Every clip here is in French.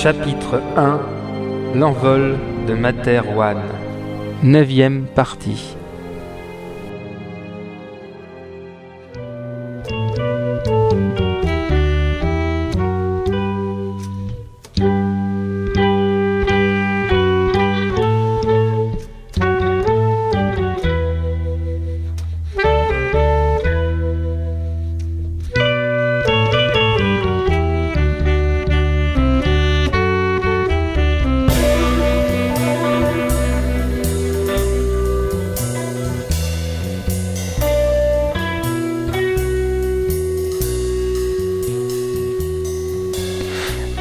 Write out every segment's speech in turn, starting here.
Chapitre 1 L'envol de Materwan. Neuvième partie.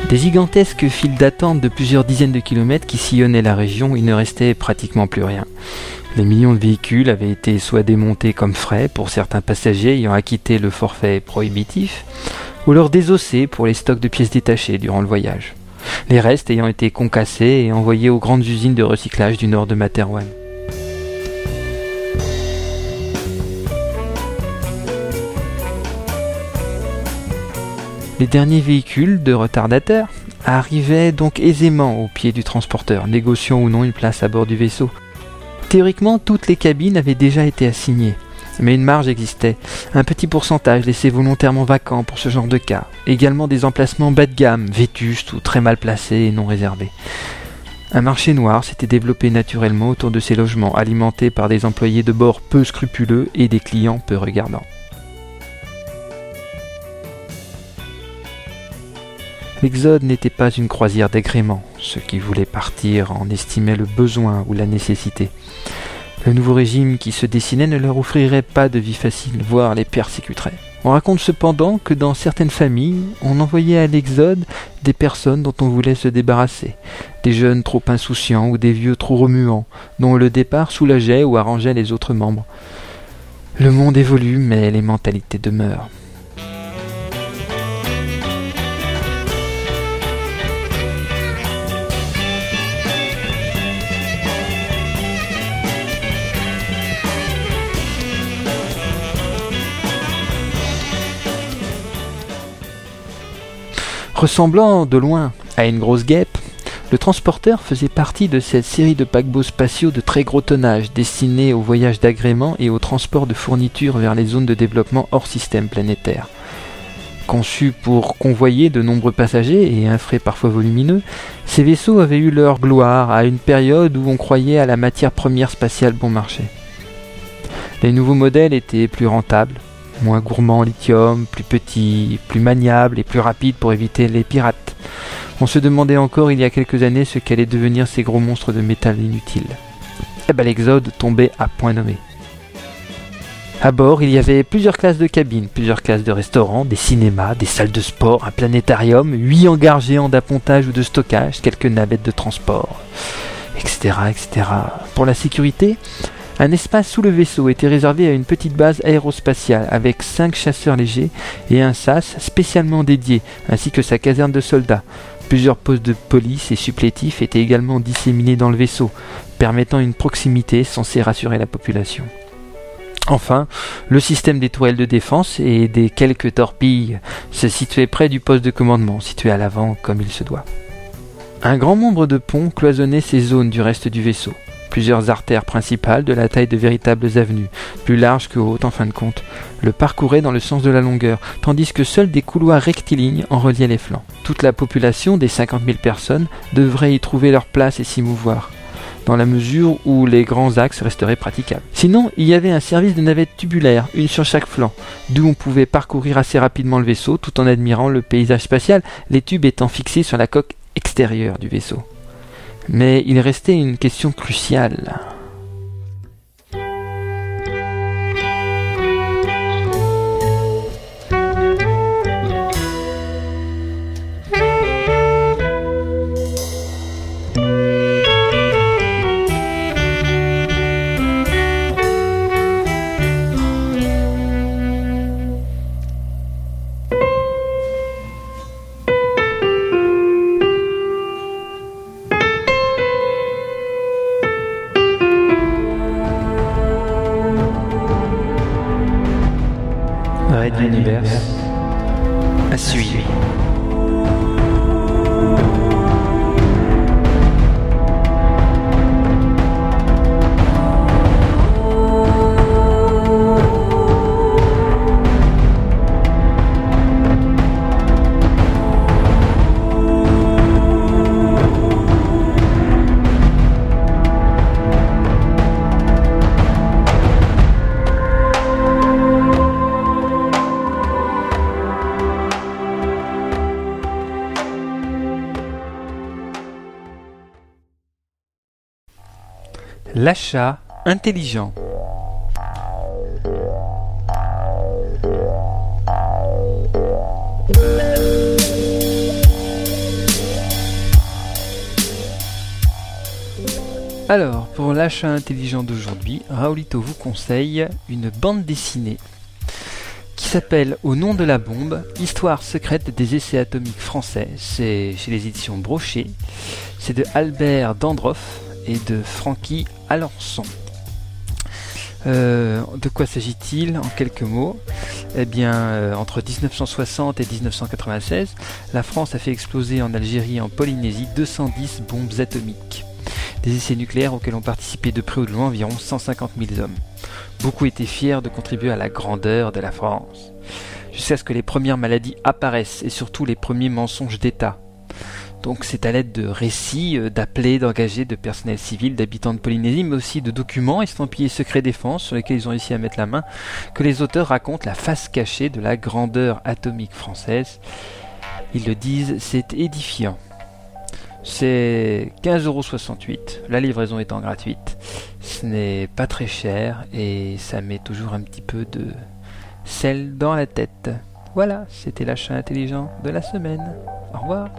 Des gigantesques files d'attente de plusieurs dizaines de kilomètres qui sillonnaient la région, il ne restait pratiquement plus rien. Les millions de véhicules avaient été soit démontés comme frais pour certains passagers ayant acquitté le forfait prohibitif, ou alors désossés pour les stocks de pièces détachées durant le voyage. Les restes ayant été concassés et envoyés aux grandes usines de recyclage du nord de Materwan. Les derniers véhicules de retardateurs arrivaient donc aisément au pied du transporteur, négociant ou non une place à bord du vaisseau. Théoriquement, toutes les cabines avaient déjà été assignées, mais une marge existait, un petit pourcentage laissé volontairement vacant pour ce genre de cas, également des emplacements bas de gamme, vétustes ou très mal placés et non réservés. Un marché noir s'était développé naturellement autour de ces logements, alimentés par des employés de bord peu scrupuleux et des clients peu regardants. L'Exode n'était pas une croisière d'agrément. Ceux qui voulaient partir en estimaient le besoin ou la nécessité. Le nouveau régime qui se dessinait ne leur offrirait pas de vie facile, voire les persécuterait. On raconte cependant que dans certaines familles, on envoyait à l'Exode des personnes dont on voulait se débarrasser, des jeunes trop insouciants ou des vieux trop remuants, dont le départ soulageait ou arrangeait les autres membres. Le monde évolue, mais les mentalités demeurent. Ressemblant de loin à une grosse guêpe, le transporteur faisait partie de cette série de paquebots spatiaux de très gros tonnage destinés au voyage d'agrément et au transport de fournitures vers les zones de développement hors système planétaire. Conçus pour convoyer de nombreux passagers et un frais parfois volumineux, ces vaisseaux avaient eu leur gloire à une période où on croyait à la matière première spatiale bon marché. Les nouveaux modèles étaient plus rentables, moins gourmand en lithium, plus petit, plus maniable et plus rapide pour éviter les pirates. On se demandait encore il y a quelques années ce qu'allaient devenir ces gros monstres de métal inutiles. Et ben l'exode tombait à point nommé. À bord, il y avait plusieurs classes de cabines, plusieurs classes de restaurants, des cinémas, des salles de sport, un planétarium, huit hangars géants d'appontage ou de stockage, quelques navettes de transport, etc., etc. Pour la sécurité, un espace sous le vaisseau était réservé à une petite base aérospatiale avec cinq chasseurs légers et un SAS spécialement dédié, ainsi que sa caserne de soldats. Plusieurs postes de police et supplétifs étaient également disséminés dans le vaisseau, permettant une proximité censée rassurer la population. Enfin, le système des tourelles de défense et des quelques torpilles se situait près du poste de commandement, situé à l'avant comme il se doit. Un grand nombre de ponts cloisonnaient ces zones du reste du vaisseau plusieurs artères principales de la taille de véritables avenues, plus larges que hautes en fin de compte, le parcouraient dans le sens de la longueur, tandis que seuls des couloirs rectilignes en reliaient les flancs. Toute la population des 50 000 personnes devrait y trouver leur place et s'y mouvoir dans la mesure où les grands axes resteraient praticables. Sinon, il y avait un service de navettes tubulaires, une sur chaque flanc, d'où on pouvait parcourir assez rapidement le vaisseau tout en admirant le paysage spatial, les tubes étant fixés sur la coque extérieure du vaisseau. Mais il restait une question cruciale. Red L'achat intelligent. Alors, pour l'achat intelligent d'aujourd'hui, Raoulito vous conseille une bande dessinée qui s'appelle Au nom de la bombe, Histoire secrète des essais atomiques français. C'est chez les éditions Brochet. C'est de Albert Dandroff et de Francky Alençon. Euh, de quoi s'agit-il en quelques mots? Eh bien, euh, entre 1960 et 1996, la France a fait exploser en Algérie et en Polynésie 210 bombes atomiques. Des essais nucléaires auxquels ont participé de près ou de loin environ 150 000 hommes. Beaucoup étaient fiers de contribuer à la grandeur de la France. Jusqu'à ce que les premières maladies apparaissent et surtout les premiers mensonges d'État. Donc c'est à l'aide de récits, euh, d'appelés, d'engagés, de personnel civil, d'habitants de Polynésie, mais aussi de documents estampillés secret défense sur lesquels ils ont réussi à mettre la main, que les auteurs racontent la face cachée de la grandeur atomique française. Ils le disent, c'est édifiant. C'est 15,68€, la livraison étant gratuite. Ce n'est pas très cher et ça met toujours un petit peu de sel dans la tête. Voilà, c'était l'achat intelligent de la semaine. Au revoir.